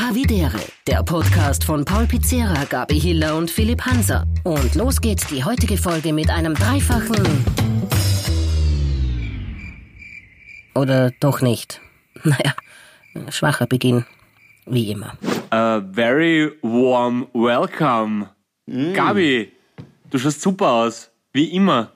Havidere, der Podcast von Paul Pizzera, Gabi Hiller und Philipp Hanser. Und los geht die heutige Folge mit einem dreifachen. Oder doch nicht. Naja, schwacher Beginn. Wie immer. A very warm welcome. Gabi, du schaust super aus. Wie immer.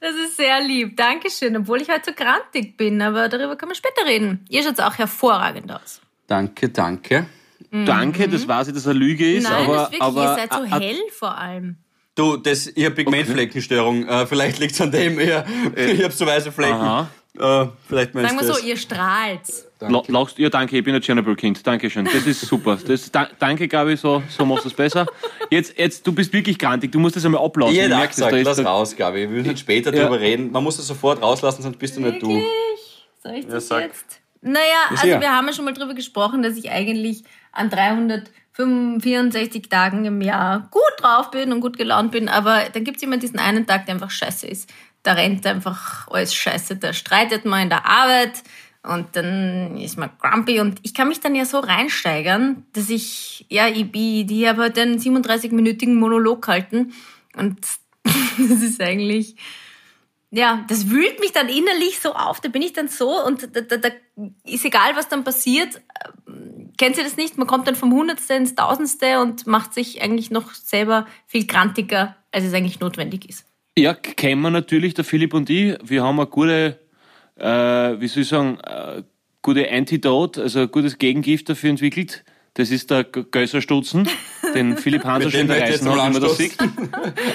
Das ist sehr lieb. Dankeschön. Obwohl ich heute so grantig bin, aber darüber können wir später reden. Ihr schaut auch hervorragend aus. Danke, danke. Danke, das weiß ich, dass eine Lüge ist, Mhm. Nein, aber. das ist wirklich, aber ihr seid so a- a- hell vor allem. Du, das, ich habe Pigmentfleckenstörung. Äh, vielleicht liegt es an dem eher. Ich habe so weiße Flecken. Aha. Äh, vielleicht Sagen wir du so, das. ihr strahlt. La- Lachst, ja, danke, ich bin ein Chernobyl-Kind. Dankeschön. Das ist super. Das, da, danke, Gabi, so, so machst du es besser. Jetzt, jetzt, du bist wirklich grantig, du musst das einmal ablassen. Ich Du es, gesagt, da ist lass raus, Gabi. Wir müssen später Ja. drüber reden. Man muss das sofort rauslassen, sonst bist du nicht du. Wirklich? Soll ich das sag. jetzt? Naja, also sicher. wir haben ja schon mal drüber gesprochen, dass ich eigentlich an 364 Tagen im Jahr gut drauf bin und gut gelaunt bin, aber dann gibt es immer diesen einen Tag, der einfach scheiße ist. Da rennt einfach alles scheiße, da streitet man in der Arbeit und dann ist man grumpy und ich kann mich dann ja so reinsteigern, dass ich, ja, ich, ich, ich habe heute einen 37-minütigen Monolog gehalten und das ist eigentlich, ja, das wühlt mich dann innerlich so auf. Da bin ich dann so und da, da, da ist egal, was dann passiert. Ähm, Kennt ihr das nicht? Man kommt dann vom Hundertste ins Tausendste und macht sich eigentlich noch selber viel grantiger, als es eigentlich notwendig ist. Ja, kennen wir natürlich, der Philipp und ich. Wir haben eine gute, äh, wie soll ich sagen, äh, gute Antidote, also ein gutes Gegengift dafür entwickelt. Das ist der Gösserstutzen, den Philipp Hanser ich reißen hat, wie man das sieht.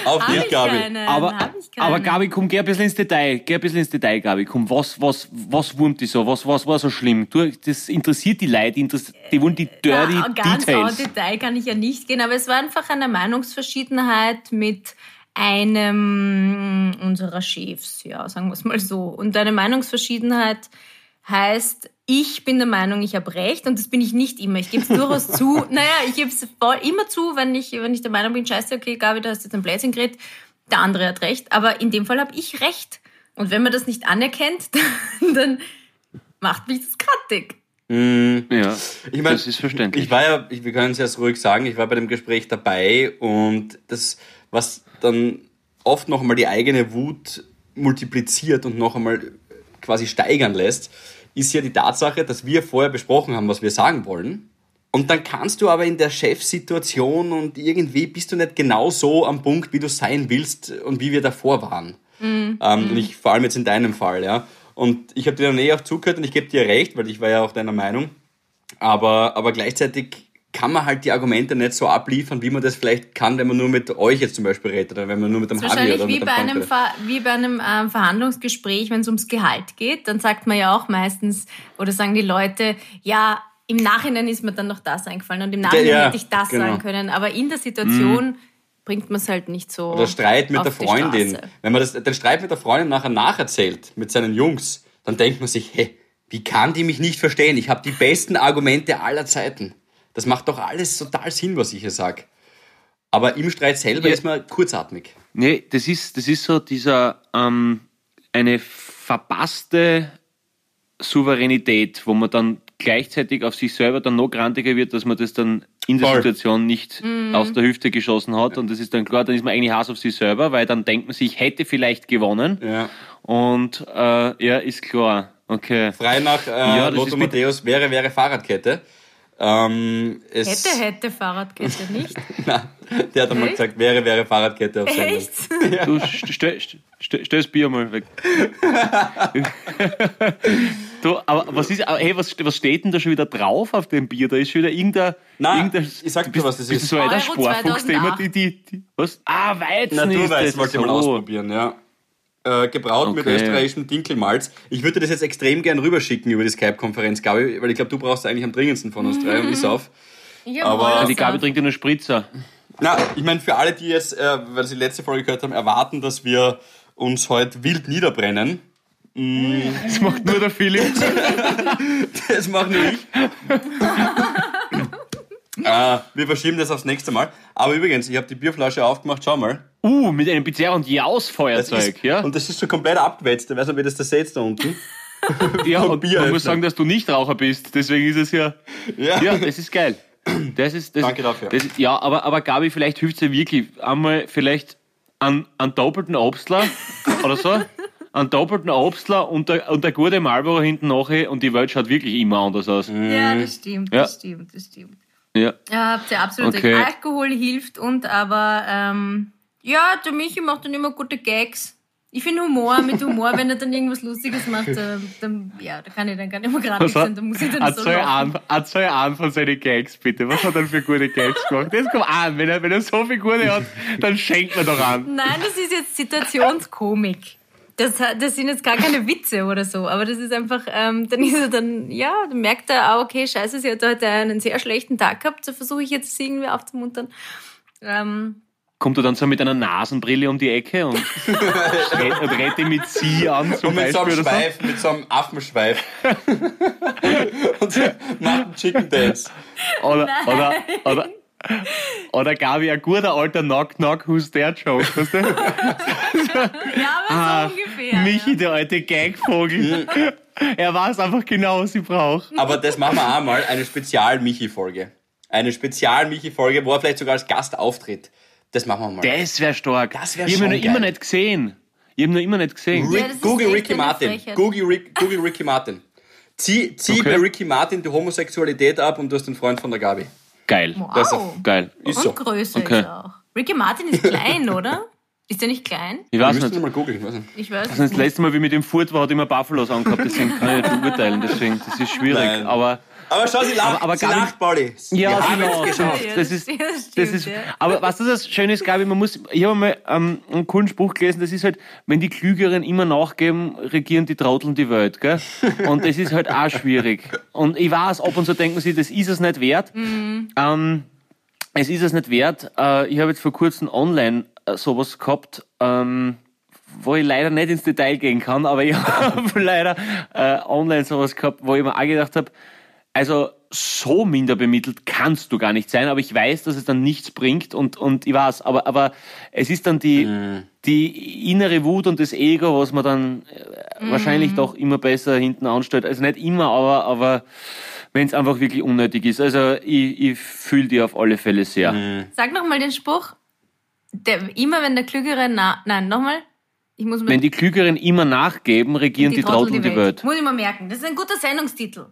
Auf dich, ich Gabi. keinen, Aber, aber Gabi, komm, geh ein bisschen ins Detail. Geh ein bisschen ins Detail, Gabi. Komm, was, was, was wurmt dich so? Was, was war so schlimm? Du, das interessiert die Leute, die, die wollen die dirty ja, ganz Details. au Detail kann ich ja nicht gehen, aber es war einfach eine Meinungsverschiedenheit mit einem unserer Chefs, ja, sagen wir es mal so. Und eine Meinungsverschiedenheit heißt, ich bin der Meinung, ich habe recht und das bin ich nicht immer. Ich gebe es durchaus zu. Naja, ich gebe es immer zu, wenn ich, wenn ich der Meinung bin, scheiße, okay, Gabi, da hast du jetzt ein Blödsinn geredet, der andere hat recht. Aber in dem Fall habe ich recht. Und wenn man das nicht anerkennt, dann, dann macht mich das grantig. Ja, Ich mein, das ist verständlich. Ich war ja, ich, wir können es jetzt ruhig sagen, ich war bei dem Gespräch dabei und das, was dann oft noch einmal die eigene Wut multipliziert und noch einmal quasi steigern lässt, ist ja die Tatsache, dass wir vorher besprochen haben, was wir sagen wollen. Und dann kannst du aber in der Chefsituation und irgendwie bist du nicht genau so am Punkt, wie du sein willst und wie wir davor waren. Ähm, und ich, vor allem jetzt in deinem Fall, ja. Und ich habe dir dann eh auch zugehört und ich gebe dir recht, weil ich war ja auch deiner Meinung. Aber, aber gleichzeitig kann man halt die Argumente nicht so abliefern, wie man das vielleicht kann, wenn man nur mit euch jetzt zum Beispiel redet oder wenn man nur mit dem wahrscheinlich oder wie mit bei einem. Ver wie bei einem ähm, Verhandlungsgespräch, wenn es ums Gehalt geht, dann sagt man ja auch meistens, oder sagen die Leute, ja, im Nachhinein ist mir dann noch das eingefallen und im Nachhinein ja, hätte ich das genau. sagen können. Aber in der Situation bringt man es halt nicht so. Oder Streit mit der Freundin. Straße. Wenn man das, den Streit mit der Freundin nachher nacherzählt, mit seinen Jungs, dann denkt man sich, hey, wie kann die mich nicht verstehen? Ich habe die besten Argumente aller Zeiten. Das macht doch alles total Sinn, was ich hier sage. Aber im Streit selber Ja. ist man kurzatmig. Nee, das ist, das ist so dieser, ähm, eine verpasste Souveränität, wo man dann gleichzeitig auf sich selber dann noch grantiger wird, dass man das dann in der Voll. Situation nicht Mhm. aus der Hüfte geschossen hat. Und das ist dann klar, dann ist man eigentlich Hass auf sich selber, weil dann denkt man sich, ich hätte vielleicht gewonnen. Ja. Und äh, ja, ist klar. Okay. Frei nach äh, Ja, Lotto Matthäus wäre, wäre Fahrradkette. Ähm, es, Hätte, hätte Fahrradkette nicht. Na, der hat einmal gesagt, wäre, wäre Fahrradkette auf Sendung. Echt? Du st stell, stell, stell das Bier mal weg. du, aber was ist, hey, was, was steht denn da schon wieder drauf auf dem Bier? Da ist schon wieder irgendein. Nein, irgendein, ich sag dir, du was das ist. du so ein Sportfuchs, der immer die, die, die, was? Ah, Weizen ist Naturweiß das. wollte ich mal so. ausprobieren, ja. Äh, gebraut mit Okay. österreichischem Dinkelmalz. Ich würde das jetzt extrem gern rüberschicken über die Skype-Konferenz, Gabi, weil ich glaube, du brauchst eigentlich am dringendsten von uns drei und ich auf. Ich hab Aber- Die Gabi trinkt ja nur Spritzer. Na, ich meine, für alle, die jetzt, äh, weil sie die letzte Folge gehört haben, erwarten, dass wir uns heute wild niederbrennen. Das macht nur der Philipp. Das mache nur ich. äh, wir verschieben das aufs nächste Mal. Aber übrigens, ich habe die Bierflasche aufgemacht, schau mal. Uh, mit einem Pizarra und Jaus-Feuerzeug, ja? Und das ist schon komplett abgewetzt. Ich weiß nicht, wie das da seht da unten. Ja, und Bier man muss öffnen. sagen, dass du nicht Raucher bist. Deswegen ist es ja. Ja. Ja, das ist geil. Das ist, das, Danke dafür. Das ja, aber, aber Gabi, vielleicht hilft es dir wirklich. Einmal vielleicht einen, einen doppelten Obstler oder so. Einen doppelten Obstler und der, und der gute Marlboro hinten nachher und die Welt schaut wirklich immer anders aus. Ja, das stimmt, Ja. das stimmt, das stimmt. Ja. Ja, habt ihr absolut Okay. recht. Alkohol hilft und aber, ähm, ja, der Michi macht dann immer gute Gags. Ich finde Humor, mit Humor, wenn er dann irgendwas Lustiges macht, äh, dann, ja, da kann ich dann gar nicht mehr gerade sein, da muss ich dann so an, erzähl an von seinen Gags, bitte. Was hat er für gute Gags gemacht? Das kommt an. Wenn er, wenn er so viele gute hat, dann schenkt man doch an. Nein, das ist jetzt Situationskomik. Das, das sind jetzt gar keine Witze oder so, aber das ist einfach, ähm, dann ist er dann, ja, dann merkt er, ah, okay, scheiße, sie hat heute einen sehr schlechten Tag gehabt, so versuche ich jetzt sie irgendwie aufzumuntern. Ähm, Kommt er dann so mit einer Nasenbrille um die Ecke und ihn mit sie an zum Und mit so Beispiel einem oder so? Schweif, mit so einem Affenschweif. und macht einen Chicken Dance. Oder, oder, oder, oder Gabi, ein guter alter Knock-Knock, who's der Joke, weißt du? ja, aber Ah, so ungefähr. Michi, ja. der alte Gagvogel. er weiß einfach genau, was ich brauche. Aber das machen wir auch mal, eine Spezial-Michi-Folge. Eine Spezial-Michi-Folge, wo er vielleicht sogar als Gast auftritt. Das machen wir mal. Das wäre stark. Das wär ich habe ihn noch immer nicht gesehen. Ich habe noch immer nicht gesehen. Rick, Ja, Google Ricky Martin. Google, Rick, Google Ricky Martin. Zieh, zieh Okay. bei Ricky Martin die Homosexualität ab und du hast den Freund von der Gabi. Geil. Das ist Wow. Geil. Ist Und so. größer Okay. ist er auch. Ricky Martin ist klein, oder? Ist der nicht klein? Ich weiß nicht. mal googeln. weiß nicht. Ich weiß Also das letzte Mal, wie ich mit dem Furt war, hat immer Buffalos angehabt, deswegen kann ich nicht beurteilen. Deswegen, das ist schwierig. Nein. Aber Aber schau, sie lacht. Aber- aber sie Gabi- lacht, Pauli. Ja, Wir genau. es geschafft. Das ist, stimmt, das ist, ja. aber was das Schöne ist, Gabi, man muss, ich habe mal ähm, einen coolen Spruch gelesen, das ist halt, wenn die Klügeren immer nachgeben, regieren die Trotteln die Welt, gell? Und das ist halt auch schwierig. Und ich weiß, ab und zu denken sie, das ist es nicht wert. Mhm. Ähm, es ist es nicht wert. Äh, ich habe jetzt vor kurzem online äh, sowas gehabt, ähm, wo ich leider nicht ins Detail gehen kann, aber ich habe leider äh, online sowas gehabt, wo ich mir auch gedacht habe, also so minder bemittelt kannst du gar nicht sein, aber ich weiß, dass es dann nichts bringt und, und ich weiß, aber, aber es ist dann die, die innere Wut und das Ego, was man dann äh, wahrscheinlich doch immer besser hinten anstellt. Also nicht immer, aber, aber wenn es einfach wirklich unnötig ist. Also ich, ich fühle die auf alle Fälle sehr. Sag nochmal den Spruch. Der, immer wenn der Klügere, na, nein, nochmal. Ich muss mir Wenn die Klügeren immer nachgeben, regieren die, Trotteln die Welt. Muss ich mal merken. Das ist ein guter Sendungstitel.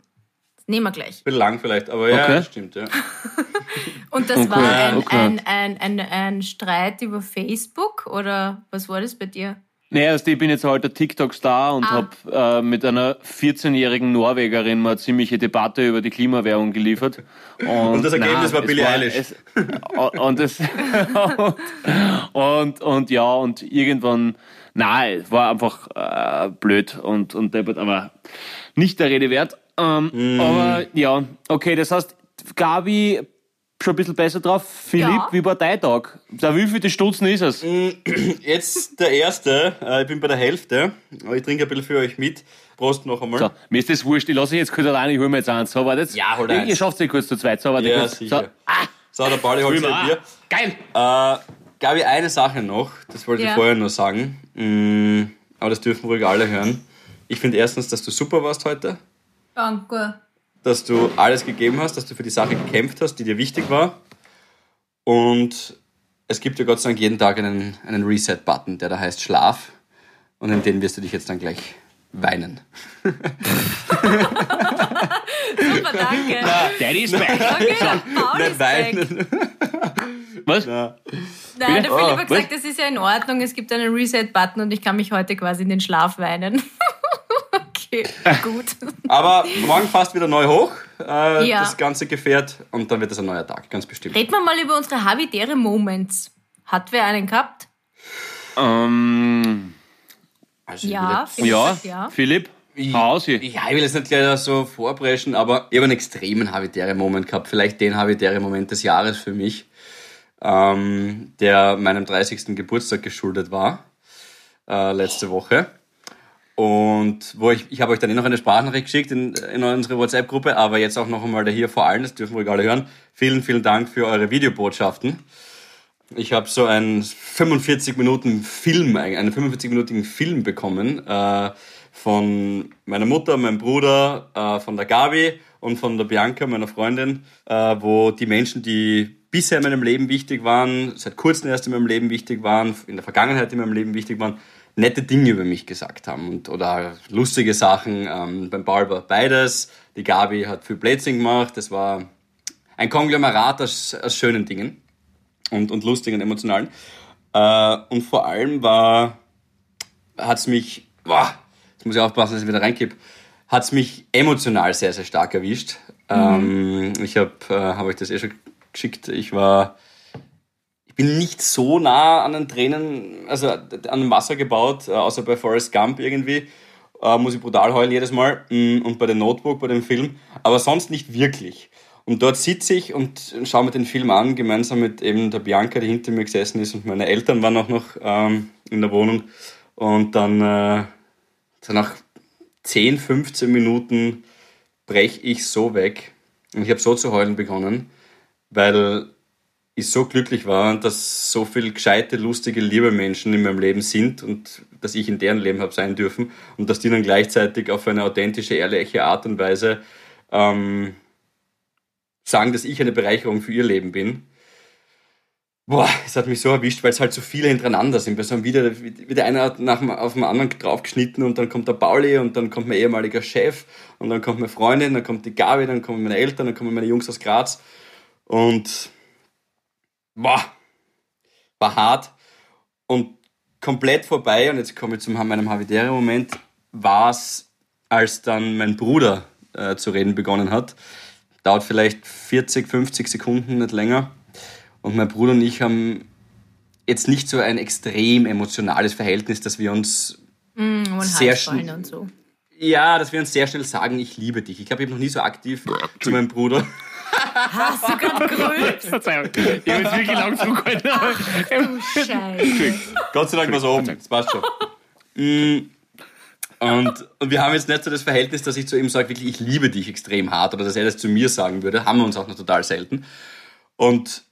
Nehmen wir gleich. Bisschen lang vielleicht, aber ja, Okay. das stimmt, ja. Und das Okay, war ein, okay. ein, ein, ein, ein Streit über Facebook oder was war das bei dir? Naja, also ich bin jetzt halt der TikTok-Star und Ah. habe äh, mit einer 14-jährigen Norwegerin mal eine ziemliche Debatte über die Klimawährung geliefert. Und, Und das Ergebnis war es Billie Eilish. Es, und, das, und, und ja, und irgendwann, nein, es war einfach äh, blöd und, und deppert, aber nicht der Rede wert. Ähm, Mhm. Aber ja, okay, das heißt, Gabi schon ein bisschen besser drauf. Philipp, Ja. wie war dein Tag? Da wie viele Stutzen ist es? Jetzt der erste. Äh, Ich bin bei der Hälfte. Aber ich trinke ein bisschen für euch mit. Prost noch einmal. So, mir ist das wurscht, ich lasse ihn jetzt kurz allein, ich hol mir jetzt eins. So, warte jetzt. Ja, hol eins. ihr schafft es kurz zu zweit. So, warte Ja, kurz. sicher. So. Ah, So, der Pauli holt hol sich mir ein auch. Bier. Geil. Äh, Gabi, eine Sache noch, das wollte ich Ja. vorher nur sagen, mm, aber das dürfen ruhig alle hören. Ich finde erstens, dass du super warst heute, Danke. dass du alles gegeben hast, dass du für die Sache gekämpft hast, die dir wichtig war. Und es gibt ja Gott sei Dank jeden Tag einen, einen Reset-Button, der da heißt Schlaf. Und in den wirst du dich jetzt dann gleich weinen. Super, danke. Daddy is back. Okay, Paul Nicht ist weinen. Was? Nein, der Philipp Oh, hat gesagt, das ist ja in Ordnung. Es gibt einen Reset-Button und ich kann mich heute quasi in den Schlaf weinen. okay, gut. Aber morgen fast wieder neu hoch, äh, Ja. das ganze Gefährt. Und dann wird es ein neuer Tag, ganz bestimmt. Reden wir mal über unsere habitäre Moments. Hat wer einen gehabt? Ähm, Also ich Ja, Philipp ja, ja. Philipp, Ich- hau aus hier. Ja, ich will jetzt nicht gleich so vorpreschen, aber ich habe einen extremen Habitäre-Moment gehabt. Vielleicht den Habitäre-Moment des Jahres für mich, ähm, der meinem 30. Geburtstag geschuldet war, äh, letzte Woche. Und wo ich, ich habe euch dann eh noch eine Sprachnachricht geschickt in, in unsere WhatsApp-Gruppe, aber jetzt auch noch einmal der hier vor allem, das dürfen wir alle hören. Vielen, vielen Dank für eure Videobotschaften. Ich habe so einen 45 Minuten Film, einen 45-minütigen Film bekommen äh, von meiner Mutter, meinem Bruder, äh, von der Gabi und von der Bianca, meiner Freundin, äh, wo die Menschen, die bisher in meinem Leben wichtig waren, seit kurzem erst in meinem Leben wichtig waren, in der Vergangenheit in meinem Leben wichtig waren, nette Dinge über mich gesagt haben und, oder lustige Sachen. Ähm, beim Paul war beides. Die Gabi hat viel Blödsinn gemacht. Das war ein Konglomerat aus, aus schönen Dingen und, und lustigen, emotionalen. Äh, und vor allem war, hat es mich, boah, jetzt muss ich aufpassen, dass ich wieder reinkipp, hat es mich emotional sehr, sehr stark erwischt. Mhm. Ähm, ich habe, äh, habe euch das eh schon geschickt, ich war, bin nicht so nah an den Tränen, also an dem Wasser gebaut, äh, außer bei Forrest Gump irgendwie. Äh, muss ich brutal heulen jedes Mal. Mm, und bei dem Notebook, bei dem Film. Aber sonst nicht wirklich. Und dort sitze ich und schaue mir den Film an, gemeinsam mit eben der Bianca, die hinter mir gesessen ist. Und meine Eltern waren auch noch ähm, in der Wohnung. Und dann, äh, so nach 10, 15 Minuten breche ich so weg. Und ich habe so zu heulen begonnen, weil ich so glücklich war, dass so viele gescheite, lustige, liebe Menschen in meinem Leben sind und dass ich in deren Leben habe sein dürfen und dass die dann gleichzeitig auf eine authentische, ehrliche Art und Weise ähm, sagen, dass ich eine Bereicherung für ihr Leben bin. Boah, es hat mich so erwischt, weil es halt so viele hintereinander sind. So einem Video wird einer nach auf dem anderen draufgeschnitten und dann kommt der Pauli und dann kommt mein ehemaliger Chef und dann kommt meine Freundin, dann kommt die Gabi, dann kommen meine Eltern, dann kommen meine Jungs aus Graz und boah, war hart und komplett vorbei. Und jetzt komme ich zu meinem Havidere-Moment, war es, als dann mein Bruder äh, zu reden begonnen hat. Dauert vielleicht 40, 50 Sekunden, nicht länger. Und mein Bruder und ich haben jetzt nicht so ein extrem emotionales Verhältnis, dass wir uns mm, sehr schnell so. Ja, dass wir uns sehr schnell sagen, ich liebe dich. Ich glaube, ich habe noch nie so aktiv zu meinem Bruder Hast du gerade gerülpst? Verzeihung. Ich habe jetzt wirklich lang zugehalten. Ach du Scheiße. Gott sei Dank war es oben. Das passt schon. Mm. Und, und wir haben jetzt nicht so das Verhältnis, dass ich zu ihm sage, wirklich, ich liebe dich extrem hart oder dass er das zu mir sagen würde. Haben wir uns auch noch total selten. Und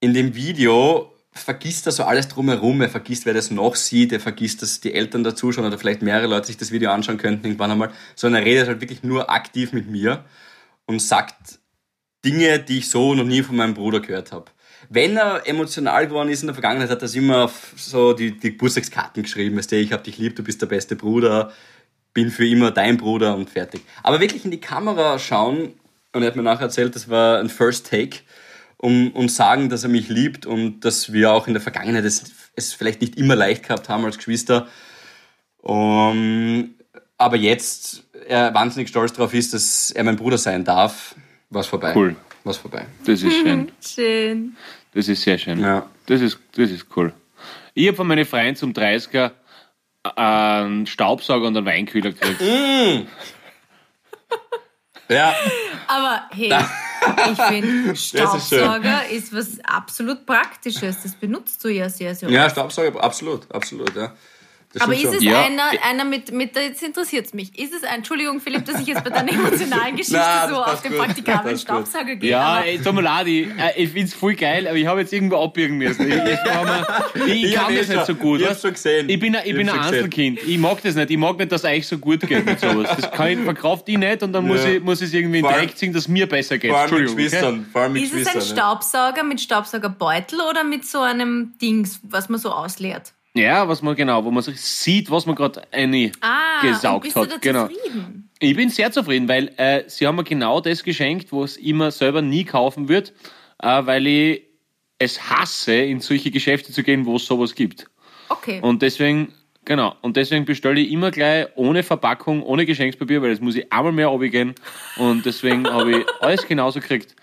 in dem Video vergisst er so alles drumherum. Er vergisst, wer das noch sieht. Er vergisst, dass die Eltern dazuschauen oder vielleicht mehrere Leute sich das Video anschauen könnten irgendwann einmal. Sondern er redet halt wirklich nur aktiv mit mir und sagt Dinge, die ich so noch nie von meinem Bruder gehört habe. Wenn er emotional geworden ist in der Vergangenheit, hat er immer auf so die, die Geburtstagskarten geschrieben, weißt ich hab dich lieb, du bist der beste Bruder, bin für immer dein Bruder und fertig. Aber wirklich in die Kamera schauen, und er hat mir nachher erzählt, das war ein First Take, um, und sagen, dass er mich liebt und dass wir auch in der Vergangenheit es, es vielleicht nicht immer leicht gehabt haben als Geschwister. Um, aber jetzt er wahnsinnig stolz darauf ist, dass er mein Bruder sein darf, was vorbei. Cool. Was vorbei. Das ist schön. schön. Das ist sehr schön. Ja. Das, ist, das ist cool. Ich habe von meinen Freunden zum 30er einen Staubsauger und einen Weinkühler gekriegt. Mm. ja. Aber hey, ich finde, Staubsauger ist, ist, was absolut Praktisches. Das benutzt du ja sehr, sehr oft. Ja, Staubsauger, absolut, absolut, ja. Aber ist es ja. einer, einer mit, mit, jetzt interessiert es mich, ist es ein, Entschuldigung Philipp, dass ich jetzt bei deiner emotionalen Geschichte Na, so auf den praktikablen Staubsauger gehe. Ja, ey, tut mir leid, ich, äh, ich finde es voll geil, aber ich habe jetzt irgendwo abbiegen müssen. Ich, ich, ich, ich kann das nicht so gut. Ich hab's schon gesehen. Ich bin, ein, ich bin ein Einzelkind. Ich mag das nicht. Ich mag nicht, dass es euch so gut geht mit sowas. Das kann ich, verkauft ich nicht und dann ja. muss, ich, muss ich es irgendwie in direkt ziehen, dass es mir besser geht. Vor allem mit Geschwistern. Okay? Vor allem mit ist es ein Staubsauger mit Staubsaugerbeutel oder mit so einem Dings, was man so ausleert? Ja, was man genau, wo man sich sieht, was man gerade eine ah, gesaugt bist hat. Du da genau. Zufrieden? Ich bin sehr zufrieden, weil äh, sie haben mir genau das geschenkt, was ich immer selber nie kaufen würde, äh, weil ich es hasse, in solche Geschäfte zu gehen, wo es sowas gibt. Okay. Und deswegen, genau, und deswegen bestelle ich immer gleich ohne Verpackung, ohne Geschenkspapier, weil das muss ich einmal mehr abgehen. Und deswegen habe ich alles genauso gekriegt.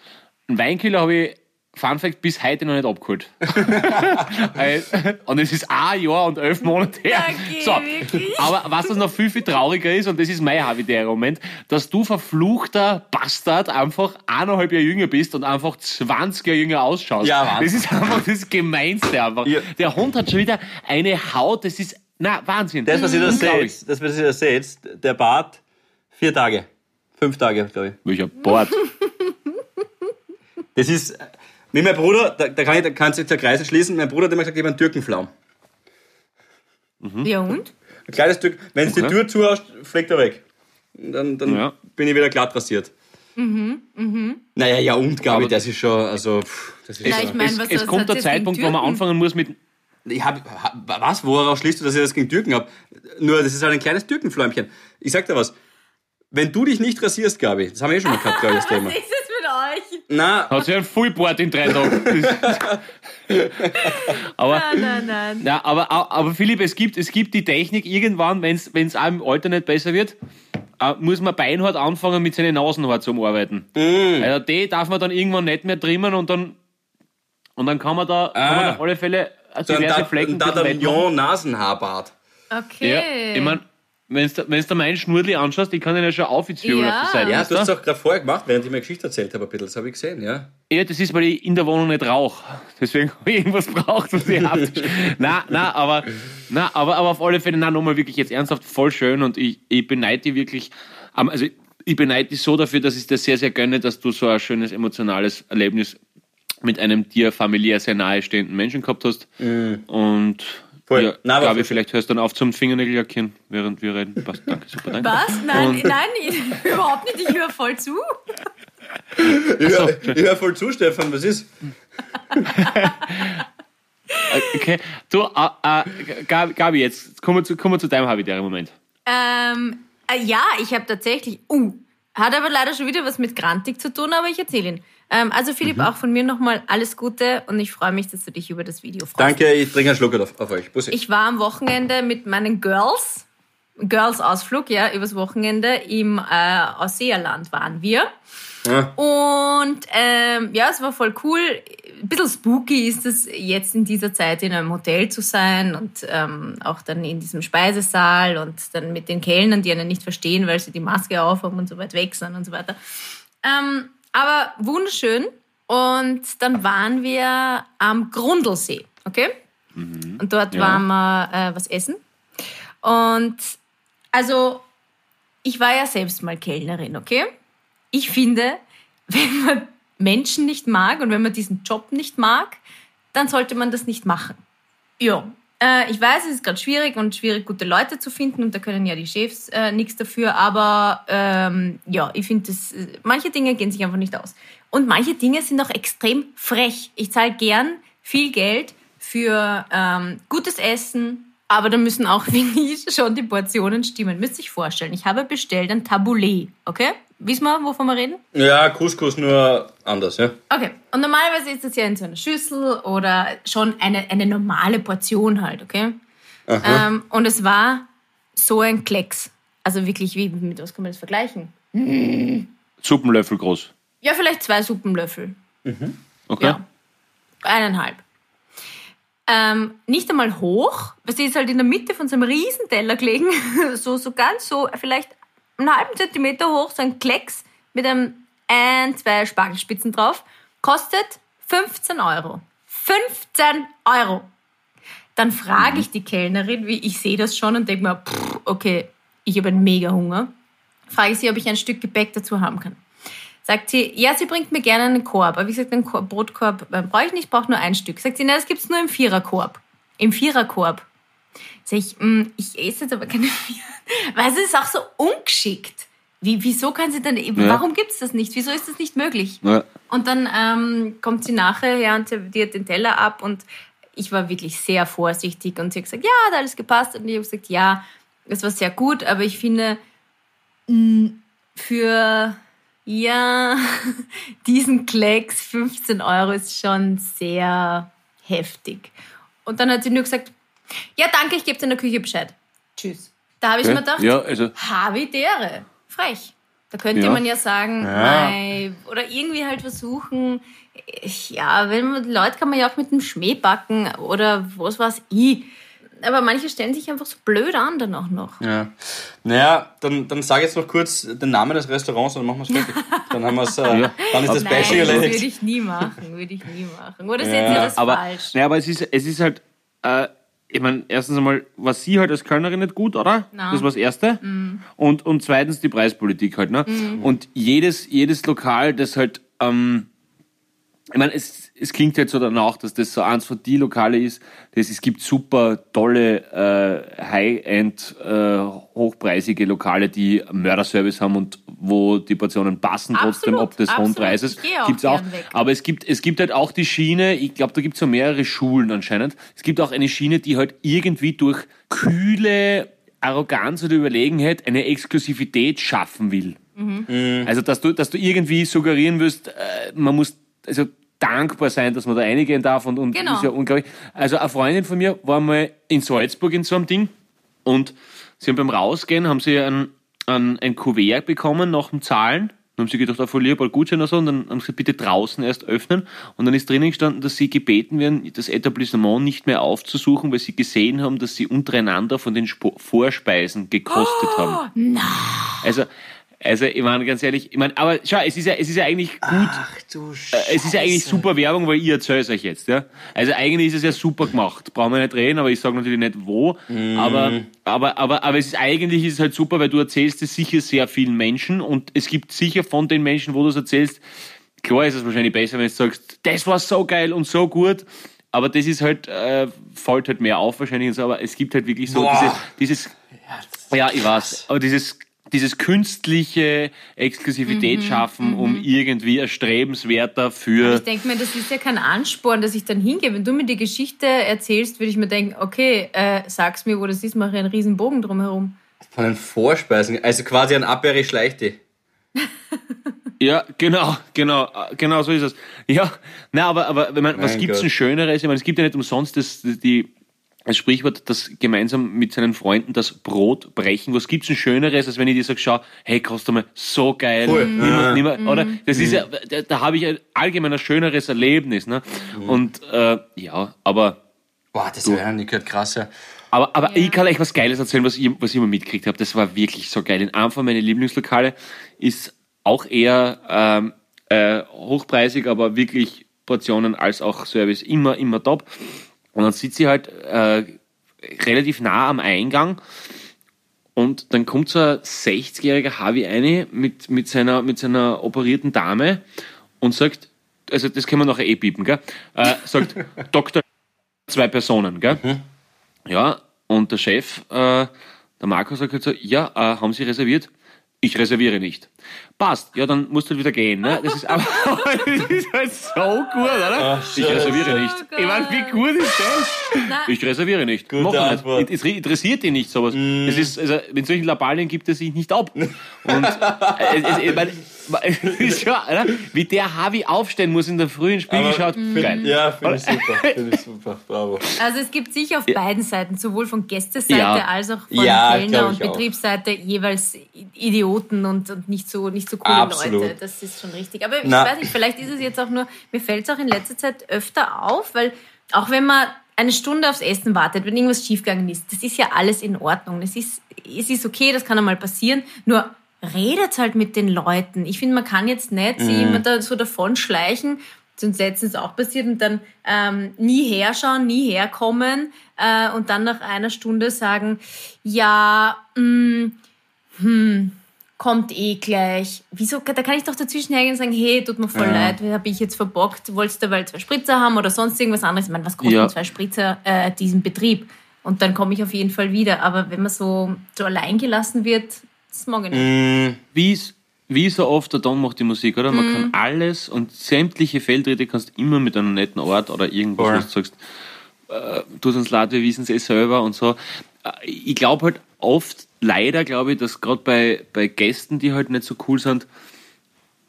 Ein Weinkühler habe ich Fun Fact, bis heute noch nicht abgeholt. und es ist ein Jahr und elf Monate her. Okay, so, wirklich? aber was das noch viel, viel trauriger ist, und das ist mein habitärer Moment, dass du verfluchter Bastard einfach eineinhalb Jahre jünger bist und einfach 20 Jahre jünger ausschaust. Ja, Wahnsinn. das ist einfach das Gemeinste einfach. Ja. Der Hund hat schon wieder eine Haut, das ist, na, Wahnsinn. Das, was ihr da seht, das, was ihr da seht, der Bart, vier Tage. Fünf Tage, glaube ich. Welcher Bart? Das ist, mit meinem Bruder, da, da kann ich, da kannst du der Kreise schließen, mein Bruder hat immer gesagt, ich habe einen Türkenflaum. Mhm. Ja und? Ein kleines Stück. Wenn du die Okay. Tür zu hast, fliegt er weg. Dann, dann Ja. bin ich wieder glatt rasiert. Mhm, mhm. Naja, ja und, Gabi, Aber- das ist schon, also, pff, das ist Na, schon- ich mein, es, was- es was kommt der das Zeitpunkt, wo man anfangen muss mit. Ich hab, ha- was? Woraus schließt du, dass ich das gegen Türken habe? Nur, das ist halt ein kleines Türkenfläumchen. Ich sag dir was. Wenn du dich nicht rasierst, Gabi, das haben wir eh schon mal gehabt, glaube ich, das Thema. Was ist Na, Hat sich ein Fullboard in drei Tagen. aber, Nein, nein, nein. ja, aber, aber Philipp, es gibt, es gibt die Technik, irgendwann, wenn es auch im Alter nicht besser wird, äh, muss man beinhart anfangen, mit seinen Nasenhaar zu arbeiten. Mm. Also die darf man dann irgendwann nicht mehr trimmen und dann, und dann kann man da kann man Ah. auf alle Fälle so ein diverse Da- Flecken ein ein bisschen wettmachen. Dadamillon-Nasenhaarbart. Okay. Ja, ich mein, wenn du wenn du meinen Schnurli anschaust, die kann ich ja schon aufziehen Ja. auf der Seite. Ja, du hast es auch gerade vorher gemacht, während ich meine Geschichte erzählt habe, ein bisschen. Das habe ich gesehen, ja. Ja, das ist, weil ich in der Wohnung nicht rauche. Deswegen habe ich irgendwas braucht, was ich habe. na, na, aber, na, aber, aber auf alle Fälle, na, nochmal wirklich jetzt ernsthaft voll schön und ich, ich beneide dich wirklich, also ich beneide dich so dafür, dass ich dir sehr, sehr gönne, dass du so ein schönes emotionales Erlebnis mit einem dir familiär sehr nahestehenden Menschen gehabt hast. Und Voll. ja, Na, Gabi, vielleicht hörst du dann auf zum Fingernägel lackieren, während wir reden. Passt, danke, super, danke. Was? Nein, Und- nein, ich, überhaupt nicht. Ich höre voll zu. Ich höre hör voll zu, Stefan, was ist? Okay, du, äh, äh, Gabi, Gabi, jetzt kommen wir zu, kommen wir zu deinem habitären Moment. Ähm, äh, ja, ich habe tatsächlich. Uh, hat aber leider schon wieder was mit Grantik zu tun, aber ich erzähle ihn. Ähm, also Philipp, Mhm. auch von mir nochmal alles Gute und ich freue mich, dass du dich über das Video freust. Danke, ich trinke einen Schluck auf, auf euch. Bussi. Ich war am Wochenende mit meinen Girls, Girls-Ausflug, ja, übers Wochenende im äh, Ausseerland waren wir. Ja. Und ähm, ja, es war voll cool. Ein bisschen spooky ist es jetzt in dieser Zeit in einem Hotel zu sein und ähm, auch dann in diesem Speisesaal und dann mit den Kellnern, die einen nicht verstehen, weil sie die Maske aufhaben und so weit weg sind und so weiter. Ähm, aber wunderschön. Und dann waren wir am Grundlsee, okay? Und dort Ja. waren wir äh, was essen. Und also, ich war ja selbst mal Kellnerin, okay? Ich finde, wenn man Menschen nicht mag und wenn man diesen Job nicht mag, dann sollte man das nicht machen. Ja, äh, ich weiß, es ist gerade schwierig und schwierig, gute Leute zu finden und da können ja die Chefs äh, nichts dafür, aber ähm, ja, ich finde, äh, manche Dinge gehen sich einfach nicht aus. Und manche Dinge sind auch extrem frech. Ich zahle gern viel Geld für ähm, gutes Essen, aber da müssen auch, finde ich, schon die Portionen stimmen. Müsst ihr euch vorstellen, ich habe bestellt ein Taboulet, okay? Wissen wir, wovon wir reden? Ja, Couscous nur anders, ja. Okay, und normalerweise ist das ja in so einer Schüssel oder schon eine, eine normale Portion halt, okay? Ähm, und es war so ein Klecks. Also wirklich, wie, mit was kann man das vergleichen? Suppenlöffel groß. Ja, vielleicht zwei Suppenlöffel. Okay? Ja. Eineinhalb. Ähm, nicht einmal hoch, weil sie ist halt in der Mitte von so einem Riesenteller gelegen, so, so ganz so, vielleicht einen halben Zentimeter hoch, so ein Klecks mit einem ein, zwei Spargelspitzen drauf, kostet 15 Euro. 15 Euro! Dann frage ich die Kellnerin, wie ich sehe das schon und denke mir, pff, okay, ich habe einen mega Hunger. Frage ich sie, ob ich ein Stück Gebäck dazu haben kann. Sagt sie, ja, sie bringt mir gerne einen Korb. Aber wie gesagt, einen Korb, Brotkorb äh, brauche ich nicht, ich brauche nur ein Stück. Sagt sie, na, das gibt's nur im Viererkorb. Im Viererkorb. Sag ich, "Mm, ich esse jetzt aber keine Vierer. Weil es ist auch so ungeschickt. Wie, wieso kann sie dann, warum gibt's das nicht? Wieso ist das nicht möglich? Ja. Und dann ähm, kommt sie nachher her und serviert den Teller ab und ich war wirklich sehr vorsichtig und sie hat gesagt, ja, hat alles gepasst und ich habe gesagt, ja, es war sehr gut, aber ich finde mh, für ja diesen Klecks 15 Euro ist schon sehr heftig. Und dann hat sie nur gesagt, ja, danke, ich gebe dir in der Küche Bescheid. Tschüss. Da habe ich Okay. mir gedacht, Ja, also, Havidere. Frech. Da könnte Ja. man ja sagen, mei, oder irgendwie halt versuchen, ja, wenn man, Leute kann man ja auch mit dem Schmäh backen oder was weiß ich. Aber manche stellen sich einfach so blöd an dann auch noch. ja. Naja, dann, dann sag jetzt noch kurz den Namen des Restaurants und dann machen wir es fertig. Dann, haben wir's, äh, Ja. dann ist das Nein, Bashing das würde erledigt. ich nie machen, würde ich nie machen. Oder seht Ja, ihr das aber, falsch? Ja, aber es ist, es ist halt, äh, ich meine, erstens einmal war sie halt als Kölnerin nicht gut, oder? Na. Das war das Erste. Und, und zweitens die Preispolitik halt. Ne? Und jedes, jedes Lokal, das halt, ähm, ich meine, es, es klingt jetzt so danach, dass das so eins von die Lokale ist. Das, es gibt super tolle äh, High-End, äh, hochpreisige Lokale, die Mörderservice haben und wo die Portionen passen, trotzdem Absolut, ob des hohen absolut. Preises. Ich gehe auch auch. gern weg. Aber es gibt, es gibt halt auch die Schiene, ich glaube, da gibt es so mehrere Schulen anscheinend. Es gibt auch eine Schiene, die halt irgendwie durch kühle Arroganz oder Überlegenheit eine Exklusivität schaffen will. Also, dass du, dass du irgendwie suggerieren wirst, äh, man muss also dankbar sein, dass man da reingehen darf und, und Genau. ist ja unglaublich. Also, eine Freundin von mir war mal in Salzburg in so einem Ding und sie haben beim Rausgehen, haben sie ein, ein, ein Kuvert bekommen nach dem Zahlen. Dann haben sie gedacht, auf Folie, bald Gutschein oder so, und dann haben sie bitte draußen erst öffnen. Und dann ist drinnen gestanden, dass sie gebeten werden, das Etablissement nicht mehr aufzusuchen, weil sie gesehen haben, dass sie untereinander von den Spo Vorspeisen gekostet haben. Also, also, ich meine, ganz ehrlich, ich meine, aber schau, es ist ja, es ist ja eigentlich gut. Ach du Äh, Es ist ja eigentlich super Werbung, weil ihr erzählt euch jetzt, ja. Also eigentlich ist es ja super gemacht. Brauchen wir nicht reden, aber ich sage natürlich nicht wo. Aber, aber, aber, aber es ist eigentlich ist es halt super, weil du erzählst es sicher sehr vielen Menschen und es gibt sicher von den Menschen, wo du es erzählst, klar ist es wahrscheinlich besser, wenn du sagst, das war so geil und so gut. Aber das ist halt, äh, fällt halt mehr auf wahrscheinlich und so, aber es gibt halt wirklich so Boah. diese, dieses, ja, ich weiß, aber dieses, dieses künstliche Exklusivität schaffen, um irgendwie erstrebenswerter für. Ich denke mir, das ist ja kein Ansporn, dass ich dann hingehe. Wenn du mir die Geschichte erzählst, würde ich mir denken, okay, äh, sag's mir, wo das ist, mache ich einen riesen Bogen drumherum. Von den Vorspeisen, also quasi ein Abwehr Schleichte. Ja, genau, genau, genau so ist es. Ja, na, aber, aber wenn man, was gibt's Gott. denn Schöneres? Ich meine, es gibt ja nicht umsonst das, die, das Sprichwort, das gemeinsam mit seinen Freunden das Brot brechen. Was gibt's denn Schöneres, als wenn ich dir sag, schau, hey, kostet mal so geil. Voll. Nimm, Ja. nimm, Oder? Das ist ja, da, da habe ich ein allgemein ein schöneres Erlebnis, ne? Und, äh, ja, aber, Boah, das wäre nicht gehört krass, ja. Aber, aber ich kann euch was Geiles erzählen, was ich, was ich immer mitgekriegt habe. Das war wirklich so geil. In einem von meinen Lieblingslokale ist auch eher ähm, äh, hochpreisig, aber wirklich Portionen als auch Service immer, immer top. Und dann sitzt sie halt äh, relativ nah am Eingang und dann kommt so ein 60-jähriger Harvey eine mit, mit, seiner, mit seiner operierten Dame und sagt, also das können wir nachher eh piepen, gell? Äh, sagt, Doktor, zwei Personen, gell? Ja, und der Chef, äh, der Marco sagt halt so, ja, äh, haben Sie reserviert? Ich reserviere nicht. Passt, ja, dann musst du halt wieder gehen, ne? Das ist aber, das ist halt so gut, oder? ich reserviere nicht. Ich meine, wie gut ist das? Na, Ich reserviere nicht. Gute Mach ich Antwort. nicht. Es interessiert ihn nicht sowas. Das ist, also, mit solchen Labalien gibt er sich nicht ab. Und äh, es, ich meine, es schon, oder? wie der Harvey aufstehen muss in der frühen Spiegel Aber schaut, find- geil. Ja, finde ich super. Finde ich super. Bravo. Also es gibt sicher auf beiden Seiten, sowohl von Gästeseite Ja. als auch von Ja, Kellner und. Betriebsseite jeweils Idioten und, und nicht so nicht so coole Absolut. Leute. Das ist schon richtig. Aber ich Na. weiß nicht, vielleicht ist es jetzt auch nur, mir fällt es auch in letzter Zeit öfter auf, weil auch wenn man eine Stunde aufs Essen wartet, wenn irgendwas schiefgegangen ist, das ist ja alles in Ordnung. Das ist, es ist okay, das kann einmal passieren. Nur redet halt mit den Leuten. Ich finde, man kann jetzt nicht sie immer da so davon schleichen, sonst letztens auch passiert und dann ähm, nie herschauen, nie herkommen äh, und dann nach einer Stunde sagen, ja, mh, hm, kommt eh gleich. Wieso? Da kann ich doch dazwischen hängen und sagen, hey, tut mir voll Ja. leid, habe ich jetzt verbockt, wolltest du weil zwei Spritzer haben oder sonst irgendwas anderes? Ich meine, was kosten Ja. zwei Spritzer äh, diesen Betrieb? Und dann komme ich auf jeden Fall wieder. Aber wenn man so, so allein gelassen wird, das mag ich nicht. Mm, wie es- wie so oft der Don macht die Musik, oder? Man Mhm. kann alles und sämtliche Feldtritte kannst du immer mit einem netten Ort oder irgendwas, was du sagst, äh, tut uns leid, wir wissen es eh selber und so. Ich glaube halt oft, leider glaube ich, dass gerade bei, bei Gästen, die halt nicht so cool sind,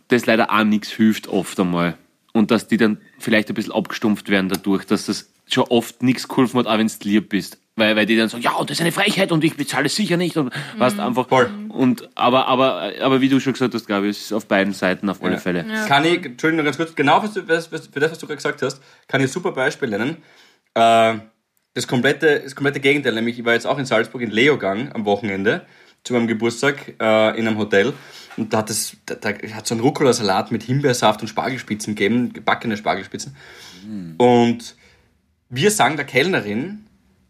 das leider auch nichts hilft oft einmal. Und dass die dann vielleicht ein bisschen abgestumpft werden dadurch, dass das schon oft nichts geholfen hat, auch wenn du lieb bist. Weil, weil die dann sagen, ja, und das ist eine Frechheit und ich bezahle es sicher nicht und weißt einfach. Voll. Und, aber, aber, aber wie du schon gesagt hast, glaube ich, es ist auf beiden Seiten auf alle Fälle. Kann ich, Entschuldigung, ganz kurz, genau für das, was du gerade gesagt hast, kann ich ein super Beispiel nennen. Äh, das, komplette, das komplette Gegenteil, nämlich ich war jetzt auch in Salzburg in Leogang am Wochenende zu meinem Geburtstag äh, in einem Hotel und da hat es da, da hat so ein Rucola-Salat mit Himbeersaft und Spargelspitzen gegeben, gebackene Spargelspitzen. Und wir sagen der Kellnerin,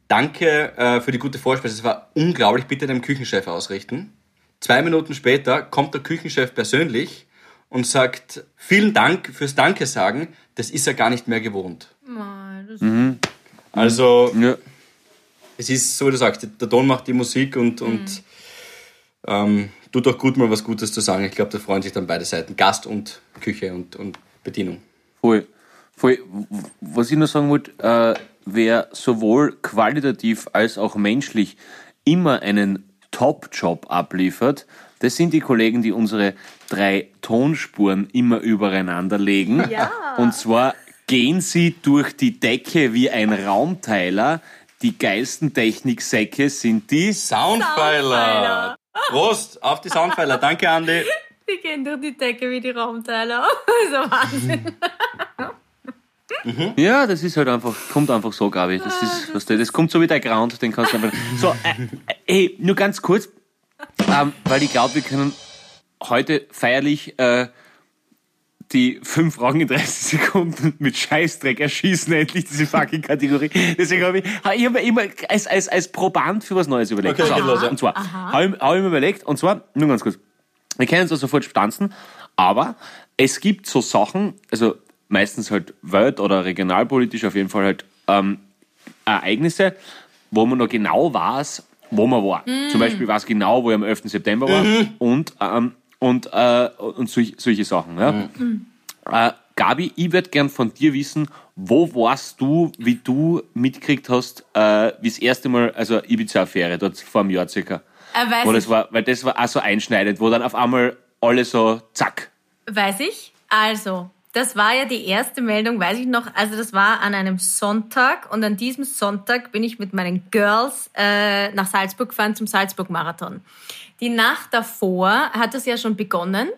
danke äh, für die gute Vorspeise, es war unglaublich, bitte dem Küchenchef ausrichten. Zwei Minuten später kommt der Küchenchef persönlich und sagt, vielen Dank fürs Danke sagen, das ist er gar nicht mehr gewohnt. Mal, das Also, Ja. es ist so, wie du sagst, der Ton macht die Musik und, und ähm, tut auch gut mal was Gutes zu sagen. Ich glaube, da freuen sich dann beide Seiten, Gast und Küche und, und Bedienung. Voll. Voll. Was ich nur sagen wollte, äh, wer sowohl qualitativ als auch menschlich immer einen Top-Job abliefert, das sind die Kollegen, die unsere drei Tonspuren immer übereinander legen. Ja. Und zwar gehen sie durch die Decke wie ein Raumteiler. Die geilsten Techniksäcke sind die Soundpfeiler! Prost auf die Soundpfeiler. Danke, Andi. Die gehen durch die Decke wie die Raumteiler. Also Wahnsinn. Ja, das ist halt einfach, kommt einfach so, Gabi. Das ist, was du, das kommt so wie der Ground, den kannst du einfach. So, äh, äh, ey, nur ganz kurz, ähm, weil ich glaube, wir können heute feierlich äh, die fünf Fragen in 30 Sekunden mit Scheißdreck erschießen, endlich diese fucking Kategorie. Deswegen habe ich, hab ich hab mir immer als, als, als Proband für was Neues überlegt. Okay, so, geht los, ja. Und zwar, habe ich, hab ich mir überlegt, und zwar, nur ganz kurz, wir können uns das sofort stanzen, aber es gibt so Sachen, also meistens halt welt- oder regionalpolitisch auf jeden Fall halt ähm, Ereignisse, wo man noch genau weiß, wo man war. Zum Beispiel weiß genau, wo ich am 11. September war und, ähm, und, äh, und solch, solche Sachen. Ja. Äh, Gabi, ich würde gern von dir wissen, wo warst du, wie du mitgekriegt hast, äh, wie das erste Mal, also Ibiza-Affäre, dort vor einem Jahr circa. Äh, weiß Wo das war, weil das war auch so einschneidend, wo dann auf einmal alle so, zack. Weiß ich. Also, das war ja die erste Meldung, weiß ich noch. Also, das war an einem Sonntag und an diesem Sonntag bin ich mit meinen Girls äh, nach Salzburg gefahren zum Salzburg-Marathon. Die Nacht davor hat es ja schon begonnen.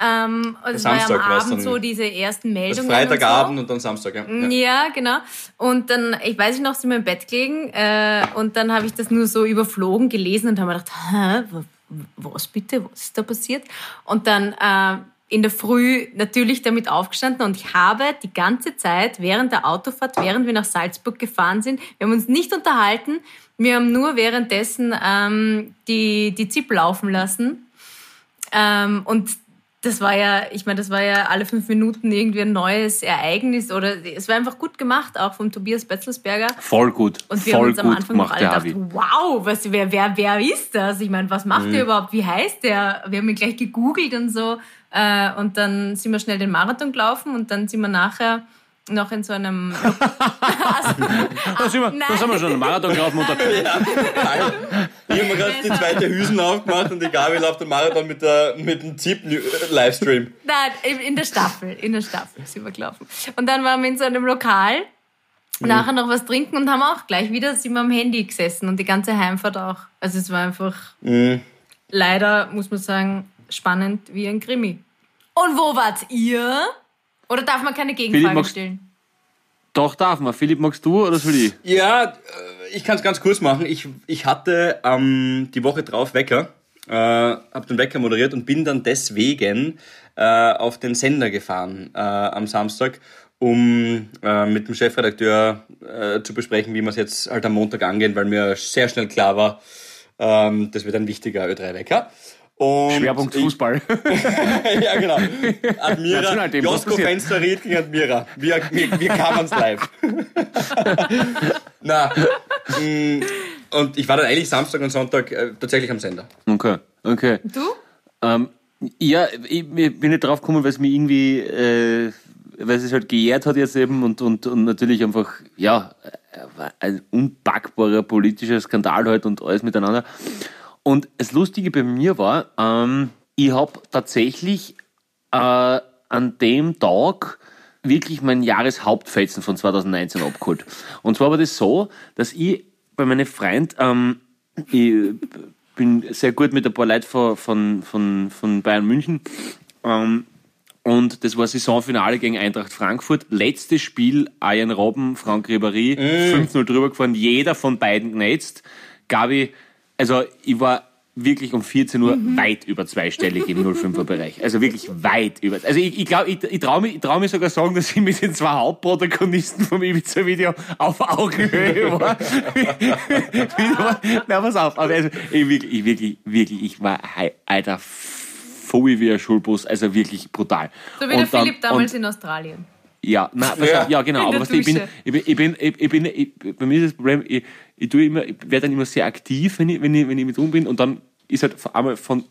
Ähm, und es war ja am Abend so diese ersten Also Meldungen. Freitagabend und so. und dann Samstag. Ja. Ja. Ja, genau. Und dann, ich weiß nicht noch, sind wir im Bett gelegen äh, und dann habe ich das nur so überflogen gelesen und habe mir gedacht, hä, wa- was bitte, was ist da passiert? Und dann äh, in der Früh natürlich damit aufgestanden und ich habe die ganze Zeit während der Autofahrt, während wir nach Salzburg gefahren sind, wir haben uns nicht unterhalten, wir haben nur währenddessen ähm, die, die ZIP laufen lassen. Ähm, und das war ja, ich meine, das war ja alle fünf Minuten irgendwie ein neues Ereignis oder es war einfach gut gemacht, auch vom Tobias Betzelsberger. Voll gut. Und wir Voll haben uns am Anfang noch alle gedacht, wow, was, wer, wer, wer ist das? Ich meine, was macht Mhm. der überhaupt? Wie heißt der? Wir haben ihn gleich gegoogelt und so. Äh, und dann sind wir schnell den Marathon gelaufen und dann sind wir nachher noch in so einem... Da sind wir, da sind wir schon einen Marathon gelaufen und dann, Ich habe mir gerade die zweite Hüsen aufgemacht und die Gabi läuft den Marathon mit, der, mit dem ZIP-Livestream. Nein, in- in der Staffel, in der Staffel sind wir gelaufen. Und dann waren wir in so einem Lokal, nachher noch was trinken und haben auch gleich wieder sind wir am Handy gesessen und die ganze Heimfahrt auch. Also es war einfach leider, muss man sagen, spannend wie ein Krimi. Und wo wart ihr? Oder darf man keine Gegenfrage stellen? doch darf man. Philipp, magst du oder soll ich? Ja, äh, ich kann es ganz kurz machen. Ich, ich hatte ähm, die Woche drauf Wecker, äh, habe den Wecker moderiert und bin dann deswegen äh, auf den Sender gefahren äh, am Samstag, um äh, mit dem Chefredakteur äh, zu besprechen, wie wir es jetzt halt am Montag angehen, weil mir sehr schnell klar war, ähm, das wird ein wichtiger Ö3-Wecker. Und Schwerpunkt ich- Fußball. ja, genau. Admira, Josko? Fensterried gegen Admira. Wir, wir, wir kamen live. Na, mh, und ich war dann eigentlich Samstag und Sonntag äh, tatsächlich am Sender. Okay, okay. Du? Ähm, ja, ich, ich bin nicht drauf gekommen, weil es mir irgendwie, äh, weil es halt geehrt hat jetzt eben und, und, und natürlich einfach, ja, äh, ein unpackbarer politischer Skandal halt und alles miteinander. Und das Lustige bei mir war, ähm, ich habe tatsächlich äh, an dem Tag wirklich mein Jahreshauptfetzen von 2019 abgeholt. Und zwar war das so, dass ich bei meinen Freunden, ähm, ich bin sehr gut mit ein paar Leuten von, von, von, von Bayern München, ähm, und das war Saisonfinale gegen Eintracht Frankfurt. Letztes Spiel, Ian Robben, Frank Ribéry, 5-0 drüber gefahren, jeder von beiden genetzt. Gabi, also ich war wirklich um 14 Uhr weit über zweistellig im 05er Bereich. Also wirklich weit über. Also ich, ich glaube, ich, ich traue mich, ich trau mich sogar sagen, dass ich mit den zwei Hauptprotagonisten vom Ibiza-Video auf Augenhöhe war. Na, pass auf. Aber also, ich wirklich, ich wirklich, wirklich, ich war, alter, voll wie ein Schulbus, also wirklich brutal. So wie der Und dann- Philipp damals und- in Australien. Ja, nein, pass Ja. ja genau, aber was ich bin, ich bin, ich bin, ich, ich bin, ich, bei mir ist das Problem, ich, ich tue immer, ich werde dann immer sehr aktiv, wenn ich, wenn ich, wenn ich mit rum bin und dann ist halt einmal von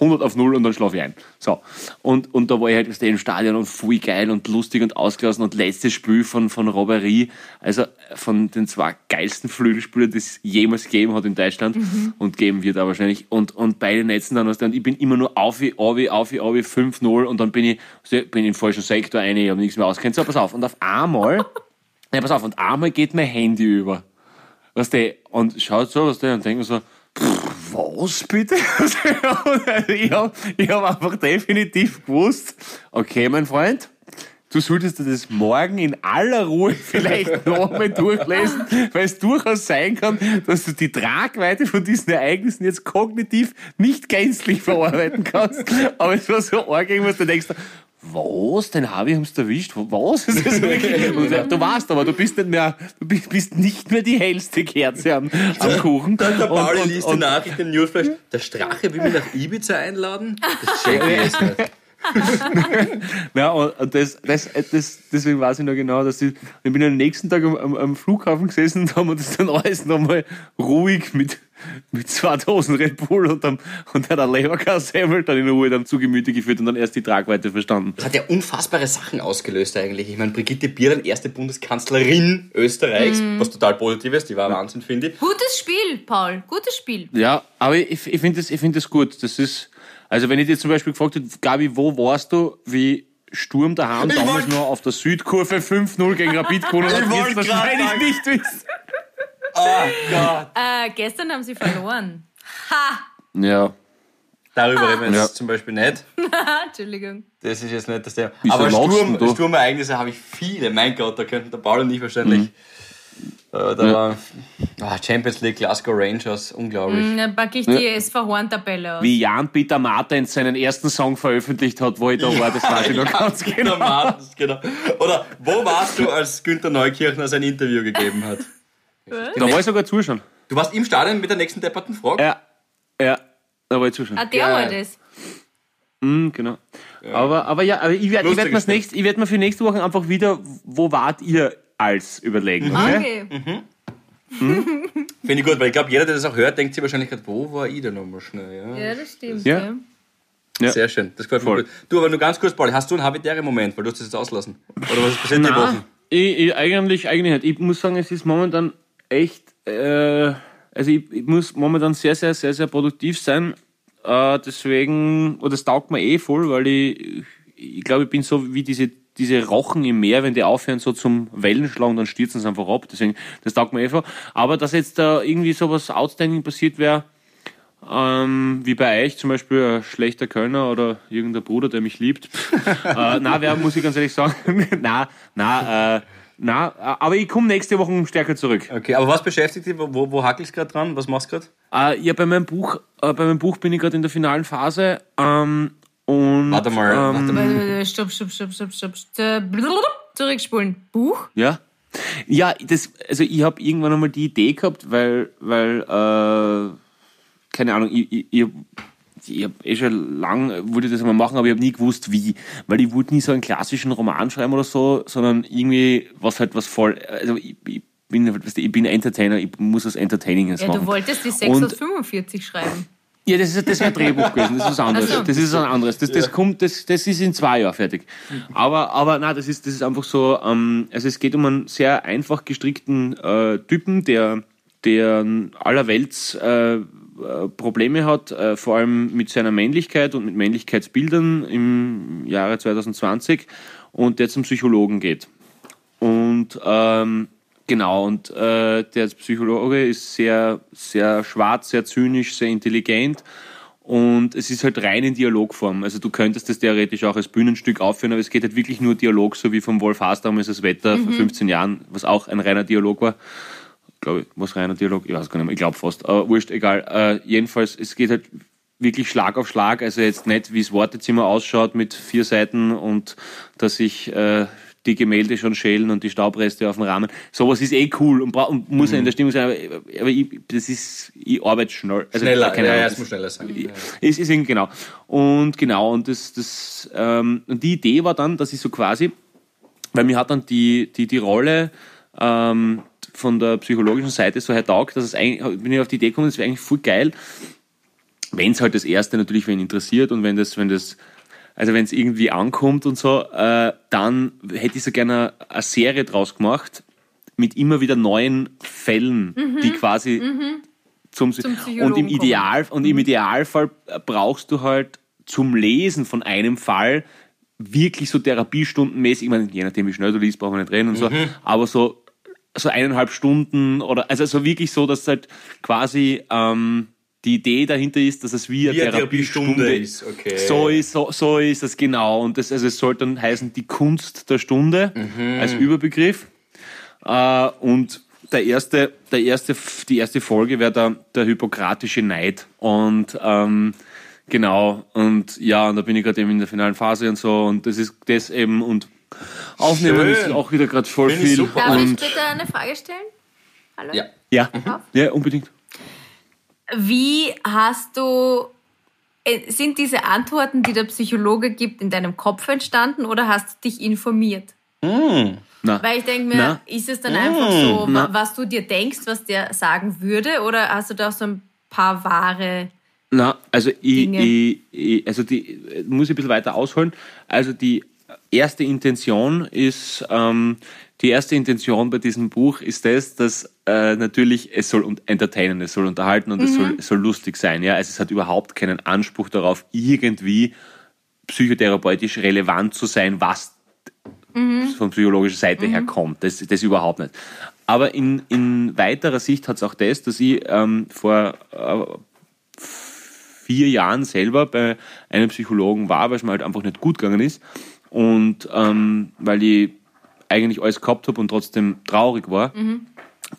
100 auf 0 und dann schlafe ich ein. So. Und, und da war ich halt weißt du, im Stadion und voll geil und lustig und ausgelassen und letztes Spiel von, von Robbery, also von den zwei geilsten Flügelspielern, die es jemals gegeben hat in Deutschland und geben wird auch wahrscheinlich. Und, und beide Netzen dann und ich bin immer nur auf, auf, auf, auf, 5-0 und dann bin ich, bin ich im falschen Sektor ein, ich habe nichts mehr auskennt. So, pass auf. Und auf einmal, ja, pass auf, und einmal geht mein Handy über. Weißt du, und schaut so, was der und denkt so, pff, was bitte? Ich habe hab einfach definitiv gewusst, okay, mein Freund, du solltest dir das morgen in aller Ruhe vielleicht nochmal durchlesen, weil es durchaus sein kann, dass du die Tragweite von diesen Ereignissen jetzt kognitiv nicht gänzlich verarbeiten kannst. Aber es war so arg, irgendwas, du denkst, was? Den Harvey haben sie erwischt? Was? Das ist wirklich, und du weißt aber, du bist nicht mehr, du bist, nicht mehr die hellste Kerze am, am Kuchen. Der Und- Pauli und- liest die und- Nachricht im Newsflash. Der Strache will mich nach Ibiza einladen? Das check ich jetzt nicht. Ja, und das, das, das, deswegen weiß ich noch genau, dass ich, ich bin am nächsten Tag am, am, Flughafen gesessen und haben uns dann alles nochmal ruhig mit, mit zwei Dosen Red Bull und dann, und dann ein Leberkassemmel dann in Ruhe dann zu Gemüte geführt und dann erst die Tragweite verstanden. Das hat ja unfassbare Sachen ausgelöst eigentlich. Ich meine, Brigitte Bierlein, erste Bundeskanzlerin Österreichs, was total positiv ist, die war Wahnsinn, finde ich. Gutes Spiel, Paul. Gutes Spiel. Ja, aber ich, ich finde das, ich find das gut. Das ist, also wenn ich dir zum Beispiel gefragt hätte, Gabi, wo warst du, wie Sturm daheim Ich damals noch auf der Südkurve 5-0 gegen Rapid gewonnen hat, grad wahrscheinlich nicht wissen. Oh Gott. Äh, gestern haben sie verloren. Ha! Ja. Darüber reden wir jetzt Ja. zum Beispiel nicht. Entschuldigung. Das ist jetzt nicht das Thema. Wieso Aber lachst Sturm? Sturmereignisse habe ich viele. Mein Gott, da könnten der Paul und ich wahrscheinlich. Mhm. Da, da war ah, Champions League, Glasgow Rangers, unglaublich. Dann packe ich die SV Horn-Tabelle aus. Wie Jan-Peter Martens seinen ersten Song veröffentlicht hat, wo ich da war, das weiß ich noch ganz genau. Martens, genau. Oder wo warst du, als Günther Neukirchner sein Interview gegeben hat? Da war ich sogar zuschauen. Du warst im Stadion mit der nächsten depperten Frage? Ja, ja, da war ich zuschauen. Ah, der Geil. war das. Mhm, genau. Aber, aber ja, aber ich werde werd nächst, ich werd mir für nächste Woche einfach wieder, wo wart ihr als überlegen. Okay? Okay. Finde ich gut, weil ich glaube, jeder, der das auch hört, denkt sich wahrscheinlich gerade, wo war ich denn nochmal schnell? Ja. Ja, das stimmt. Ja. Ja. Ja. Sehr schön, das gefällt mir Voll. gut. Du, aber nur ganz kurz, Paul, hast du einen habitären Moment, weil du hast das jetzt auslassen? Oder was ist passiert die Woche? ich, ich, eigentlich, eigentlich nicht. Ich muss sagen, es ist momentan echt, äh, also ich, ich muss momentan sehr, sehr, sehr, sehr produktiv sein. Äh, deswegen, oder das taugt mir eh voll, weil ich, ich glaube, ich bin so wie diese, diese Rochen im Meer, wenn die aufhören so zum Wellenschlagen, dann stürzen sie einfach ab. Deswegen, das taugt mir eh voll. Aber dass jetzt da irgendwie sowas Outstanding passiert wäre, ähm, wie bei euch zum Beispiel ein schlechter Kölner oder irgendein Bruder, der mich liebt. äh, na, wer muss ich ganz ehrlich sagen? na, na, äh, na, äh, aber ich komme nächste Woche stärker zurück. Okay, aber was beschäftigt dich? Wo, wo, hackelst du gerade dran? Was machst du gerade? Äh, ja, bei meinem Buch, äh, bei meinem Buch bin ich gerade in der finalen Phase. Ähm, und, Warte mal, ähm, warte mal. Äh, Stopp, stopp, stopp, stopp, stopp. stopp. Zurückspulen. Buch? Ja. Ja, das, also ich habe irgendwann einmal die Idee gehabt, weil, weil, äh, keine Ahnung, ich, ich, ich, ich habe eh schon lang, wollte das einmal machen, aber ich habe nie gewusst, wie. Weil ich wollte nie so einen klassischen Roman schreiben oder so, sondern irgendwie was halt was voll, also ich, ich bin, halt, weißt du, ich bin Entertainer, ich muss was Entertaininges Ja, machen. du wolltest die 6 Und- aus 45 schreiben. Ja, das ist, das ist ein Drehbuch gewesen, das ist was anderes. Ach so. Das ist ein anderes. Das, das kommt, das, das ist in zwei Jahren fertig. Aber, aber nein, das ist, das ist einfach so, ähm, also es geht um einen sehr einfach gestrickten äh, Typen, der, der allerwelts äh, Probleme hat, äh, vor allem mit seiner Männlichkeit und mit Männlichkeitsbildern im Jahre 2020 und der zum Psychologen geht. Und ähm, genau, und äh, der Psychologe ist sehr, sehr schwarz, sehr zynisch, sehr intelligent. Und es ist halt rein in Dialogform. Also du könntest das theoretisch auch als Bühnenstück aufführen, aber es geht halt wirklich nur Dialog, so wie vom Wolf Haas damals das Wetter vor 15 Jahren, was auch ein reiner Dialog war. Glaube ich, was reiner Dialog? Ich weiß gar nicht mehr, ich glaube fast. Aber wurscht, egal. Äh, jedenfalls, es geht halt wirklich Schlag auf Schlag. Also jetzt nicht, wie das Wartezimmer ausschaut mit vier Seiten und dass ich äh, die Gemälde schon schälen und die Staubreste auf dem Rahmen. Sowas ist eh cool und, und muss ja in der Stimmung sein, aber, aber ich, das ist, ich arbeite schnell. Also, schneller, keine ja, Ahnung, ja, es muss schneller sein. Ja. Es ist irgendwie genau. Und genau, und das, das, ähm, und die Idee war dann, dass ich so quasi, weil mir hat dann die, die, die Rolle, ähm, von der psychologischen Seite so hertaugt, dass es eigentlich, bin ich auf die Idee gekommen, das wäre eigentlich voll geil, wenn es halt das erste natürlich wen interessiert und wenn das, wenn das also wenn es irgendwie ankommt und so, äh, dann hätte ich so gerne eine Serie draus gemacht mit immer wieder neuen Fällen, mhm. die quasi mhm. zum, zum und im Ideal und im mhm. Idealfall brauchst du halt zum Lesen von einem Fall wirklich so therapiestundenmäßig, ich meine, je nachdem wie schnell du liest, brauchen wir nicht reden und so, mhm. aber so so eineinhalb Stunden oder also so wirklich so, dass halt quasi ähm, die Idee dahinter ist, dass es wie, eine Therapiestunde ist. Okay. So ist, so, so ist es genau. Und das, also es soll dann heißen, die Kunst der Stunde mhm. als Überbegriff. Äh, und der erste, der erste, die erste Folge wäre der, der hypokratische Neid. Und ähm, genau, und ja, und da bin ich gerade eben in der finalen Phase und so. Und das ist das eben und Aufnehmen Schön. ist auch wieder gerade voll Find viel. Darf ich bitte eine Frage stellen? Hallo? Ja. Ja, ja unbedingt. Wie hast du, äh, sind diese Antworten, die der Psychologe gibt, in deinem Kopf entstanden oder hast du dich informiert? Mm. Na. Weil ich denke mir, Na. ist es dann mm. einfach so, Na. was du dir denkst, was der sagen würde, oder hast du da so ein paar wahre na, also ich, ich, ich, also die muss ich ein bisschen weiter ausholen. Also die erste Intention ist, ähm, die erste Intention bei diesem Buch ist das, dass äh, natürlich es soll entertainen, es soll unterhalten und mhm. es, soll, es soll lustig sein. Ja, also es hat überhaupt keinen Anspruch darauf, irgendwie psychotherapeutisch relevant zu sein, was mhm. von psychologischer Seite mhm. her kommt. Das, das überhaupt nicht. Aber in, in weiterer Sicht hat es auch das, dass ich ähm, vor äh, vier Jahren selber bei einem Psychologen war, weil es mir halt einfach nicht gut gegangen ist. Und ähm, weil ich eigentlich alles gehabt habe und trotzdem traurig war. Mhm.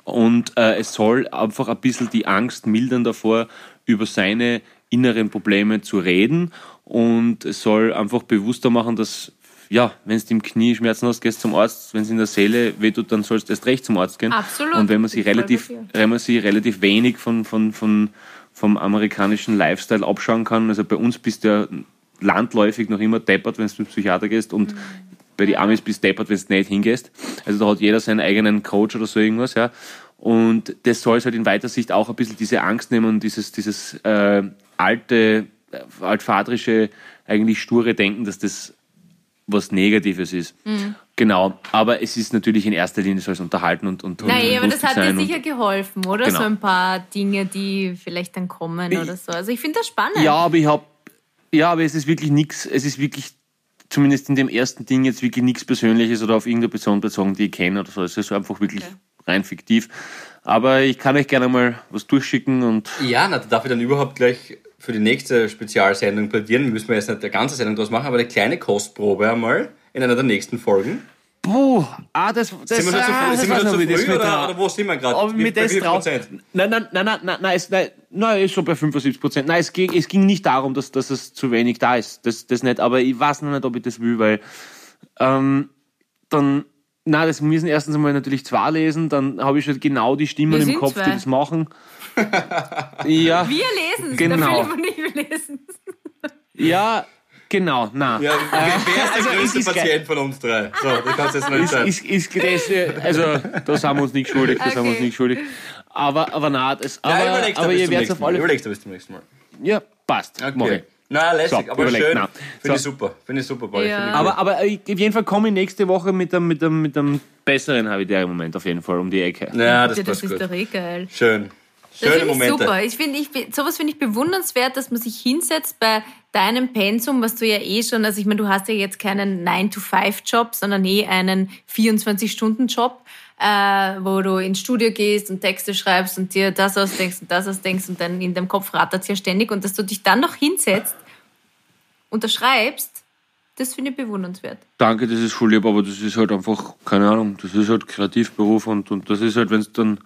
Und äh, es soll einfach ein bisschen die Angst mildern davor, über seine inneren Probleme zu reden. Und es soll einfach bewusster machen, dass, ja, wenn du im Knie Schmerzen hast, gehst zum Arzt. Wenn es in der Seele wehtut, dann sollst du erst recht zum Arzt gehen. Absolut. Und wenn man sich relativ, wenn man sich relativ wenig von, von, von, vom amerikanischen Lifestyle abschauen kann, also bei uns bist du ja landläufig noch immer deppert, wenn du zum Psychiater gehst und mhm bei den Amis bist du deppert, wenn du nicht hingehst. Also da hat jeder seinen eigenen Coach oder so irgendwas, ja. Und das soll halt in weiter Sicht auch ein bisschen diese Angst nehmen und dieses, dieses äh, alte, äh, altvaterische, eigentlich sture Denken, dass das was Negatives ist. Mhm. Genau, aber es ist natürlich in erster Linie so als Unterhalten und und Nein, und aber das hat dir sicher geholfen, oder? Genau. So ein paar Dinge, die vielleicht dann kommen ich, oder so. Also ich finde das spannend. Ja, aber ich habe ja, aber es ist wirklich nichts, es ist wirklich zumindest in dem ersten Ding jetzt wirklich nichts Persönliches oder auf irgendeine Person bezogen, die ich kenne oder so. Es ist einfach wirklich okay. rein fiktiv. Aber ich kann euch gerne mal was durchschicken und. Ja, na, da darf ich dann überhaupt gleich für die nächste Spezialsendung plädieren. Müssen wir jetzt nicht eine ganze Sendung draus machen, aber eine kleine Kostprobe einmal in einer der nächsten Folgen. Puh, ah, das, das, sind wir schon ah, zu, sind wir schon zu früh oder, oder, wo sind wir gerade? Mit bei wie Prozent? Nein, nein, nein, nein, nein, nein, es, nein, nein, ist schon bei 75 Prozent. Nein, es ging, es ging nicht darum, dass, dass es zu wenig da ist. Das, das nicht, aber ich weiß noch nicht, ob ich das will, weil ähm, dann, na, das müssen erstens einmal natürlich zwei lesen, dann habe ich schon genau die Stimmen im Kopf, zwei. die das machen. ja. Wir lesen es, genau. der Philipp und ich lesen Ja, Genau, nein. Ja, wer ist der also größte ist Patient von uns drei? So, du kannst jetzt noch entscheiden. Ist, ist, ist, das, also, da sind wir uns nicht schuldig, da okay. sind wir uns nicht schuldig. Aber, aber nein, das, aber, ja, überlegst aber ihr werdet auf alle Überlegst du bis zum nächsten Mal. Ja, passt. Okay. Na, lässig, so, aber überlegt, schön. Finde so. ich super. Finde ich super, Paul. Ja. Aber, aber auf jeden Fall komme ich nächste Woche mit einem, mit einem, mit einem besseren Habitäre-Moment auf jeden Fall um die Ecke. Ja, das, das ist doch eh geil. Schön. Schöne das finde ich super. Ich finde, ich, sowas finde ich bewundernswert, dass man sich hinsetzt bei deinem Pensum, was du ja eh schon, also ich meine, du hast ja jetzt keinen 9-to-5-Job, sondern eh einen 24-Stunden-Job, äh, wo du ins Studio gehst und Texte schreibst und dir das ausdenkst und das ausdenkst und dann in deinem Kopf rattert es ja ständig und dass du dich dann noch hinsetzt, unterschreibst, das finde ich bewundernswert. Danke, das ist voll lieb, aber das ist halt einfach, keine Ahnung, das ist halt Kreativberuf und, und das ist halt, wenn es dann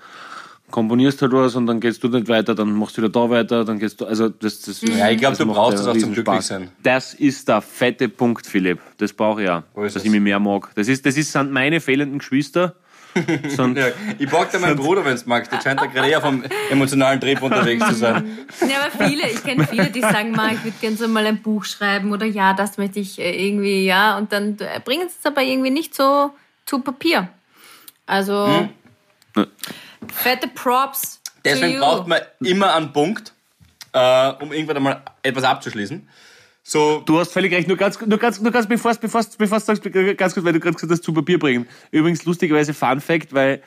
komponierst halt was und dann gehst du nicht weiter, dann machst du wieder da weiter, dann gehst du, also das, das Ja, ich glaube, du macht brauchst ja das auch zum Spaß. sein. Das ist der fette Punkt, Philipp. Das brauche ich ist dass es? ich mich mehr mag. Das ist, das ist, sind meine fehlenden Geschwister. Sind, Ja, ich pack dir meinen Bruder, wenn du magst. Der scheint da gerade eher vom emotionalen Trip unterwegs zu sein. Ja, aber viele, ich kenne viele, die sagen, Ma, ich würde gerne so mal ein Buch schreiben oder ja, das möchte ich äh, irgendwie, ja, und dann äh, bringen sie es aber irgendwie nicht so zu Papier. Also, fette Props. Deswegen to you. braucht man immer einen Punkt, äh, um irgendwann einmal etwas abzuschließen. So, Du hast völlig recht. Nur ganz, nur ganz, nur ganz bevor, bevor, bevor du sagst, ganz kurz, weil du gerade gesagt hast, zu Papier bringen. Übrigens, lustigerweise Fun Fact, weil,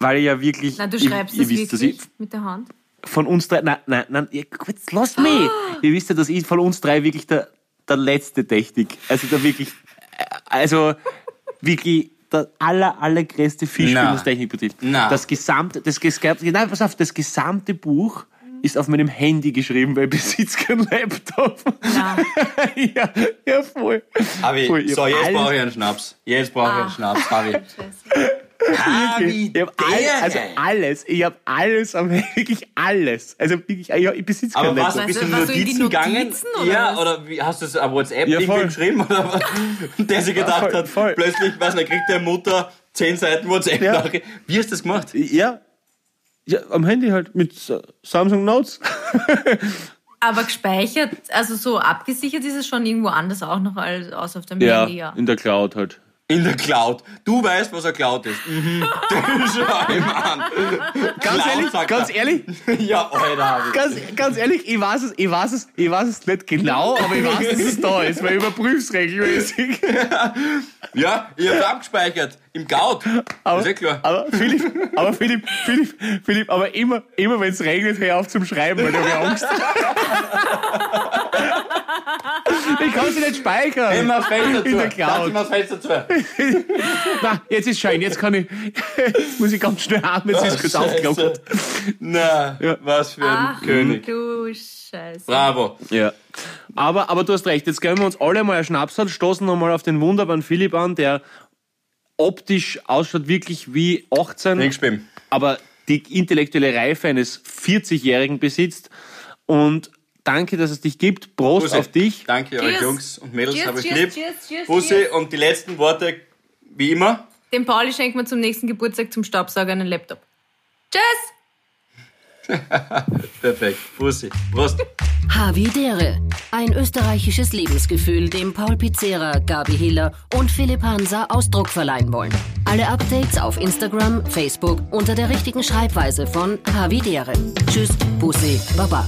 weil ich ja wirklich. Na, du ihr- schreibst ihr es wisst, dass wirklich ich mit der Hand. von uns drei, nein, nein, nein, ihr, jetzt lasst mich. Ihr wisst ja, dass ich von uns drei wirklich der, der letzte Technik, also der wirklich, also wirklich der aller, allergrößte Fisch, Na. was Technik betrifft. Na. Das gesamte, das, nein, pass auf, das gesamte Buch ist auf meinem Handy geschrieben, weil ich besitze keinen Laptop. Ja. ja, ja, voll. Harvey, Voll, so, jetzt brauche ich einen Schnaps. Jetzt brauche ich einen Ah. Schnaps, Harvey. Harvey, Ich hab all, also alles, ich habe alles, am wirklich alles. Also wirklich, ich, ich besitze Aber was, Laptop. bist du die Notizen gegangen? Notizen, oder ja, was? oder wie, hast du es auf WhatsApp Ja, irgendwie geschrieben? Oder was? Und der sich gedacht voll, hat, voll. plötzlich, weiß nicht, kriegt der Mutter zehn Seiten WhatsApp Ja. Nachricht. Wie hast du das gemacht? Ja. ja, am Handy halt mit Sa- Samsung Notes. Aber gespeichert, also so abgesichert ist es schon irgendwo anders auch noch als außer auf dem Ja, Handy, ja. in der Cloud halt. In der Cloud. Du weißt, was eine Cloud ist. Mhm. Schau ihm an. Ganz Cloud, ehrlich, ganz er. ehrlich, Ja, Alter, ganz, ganz ehrlich, ich weiß es, ich weiß es, ich weiß es nicht genau, aber ich weiß, dass es da ist, weil ich überprüfe es regelmäßig. Ja, ich hab's abgespeichert. Im Cloud. Aber, ist eh klar. aber Philipp, aber Philipp, Philipp, Philipp, aber immer, immer wenn es regnet, hör auf zum Schreiben, weil da habe ich Angst. Ich kann sie nicht speichern. Immer das Fenster zu. In der Cloud. immer das Fenster zu. Na, jetzt ist schön, jetzt kann ich, jetzt muss ich ganz schnell atmen, jetzt ist kurz Scheiße. aufgelockert. Na, was für ein Ach, König. du Scheiße. Bravo. Ja. Aber, aber du hast recht, jetzt gönnen wir uns alle mal einen Schnapsal, stoßen nochmal auf den wunderbaren Philipp an, der optisch ausschaut wirklich wie 18, Nichts aber die intellektuelle Reife eines 40-Jährigen besitzt. Und danke, dass es dich gibt. Prost Bussi. auf dich. Danke Cheers. euch Jungs und Mädels, Cheers, hab euch cheers, lieb. cheers, cheers, Bussi und die letzten Worte, wie immer. Dem Pauli schenkt man zum nächsten Geburtstag zum Staubsauger einen Laptop. Tschüss! Perfekt. Bussi. Prost. Havidere. Ein österreichisches Lebensgefühl, dem Paul Pizzera, Gabi Hiller und Philipp Hansa Ausdruck verleihen wollen. Alle Updates auf Instagram, Facebook unter der richtigen Schreibweise von Havidere. Tschüss, Bussi, Baba.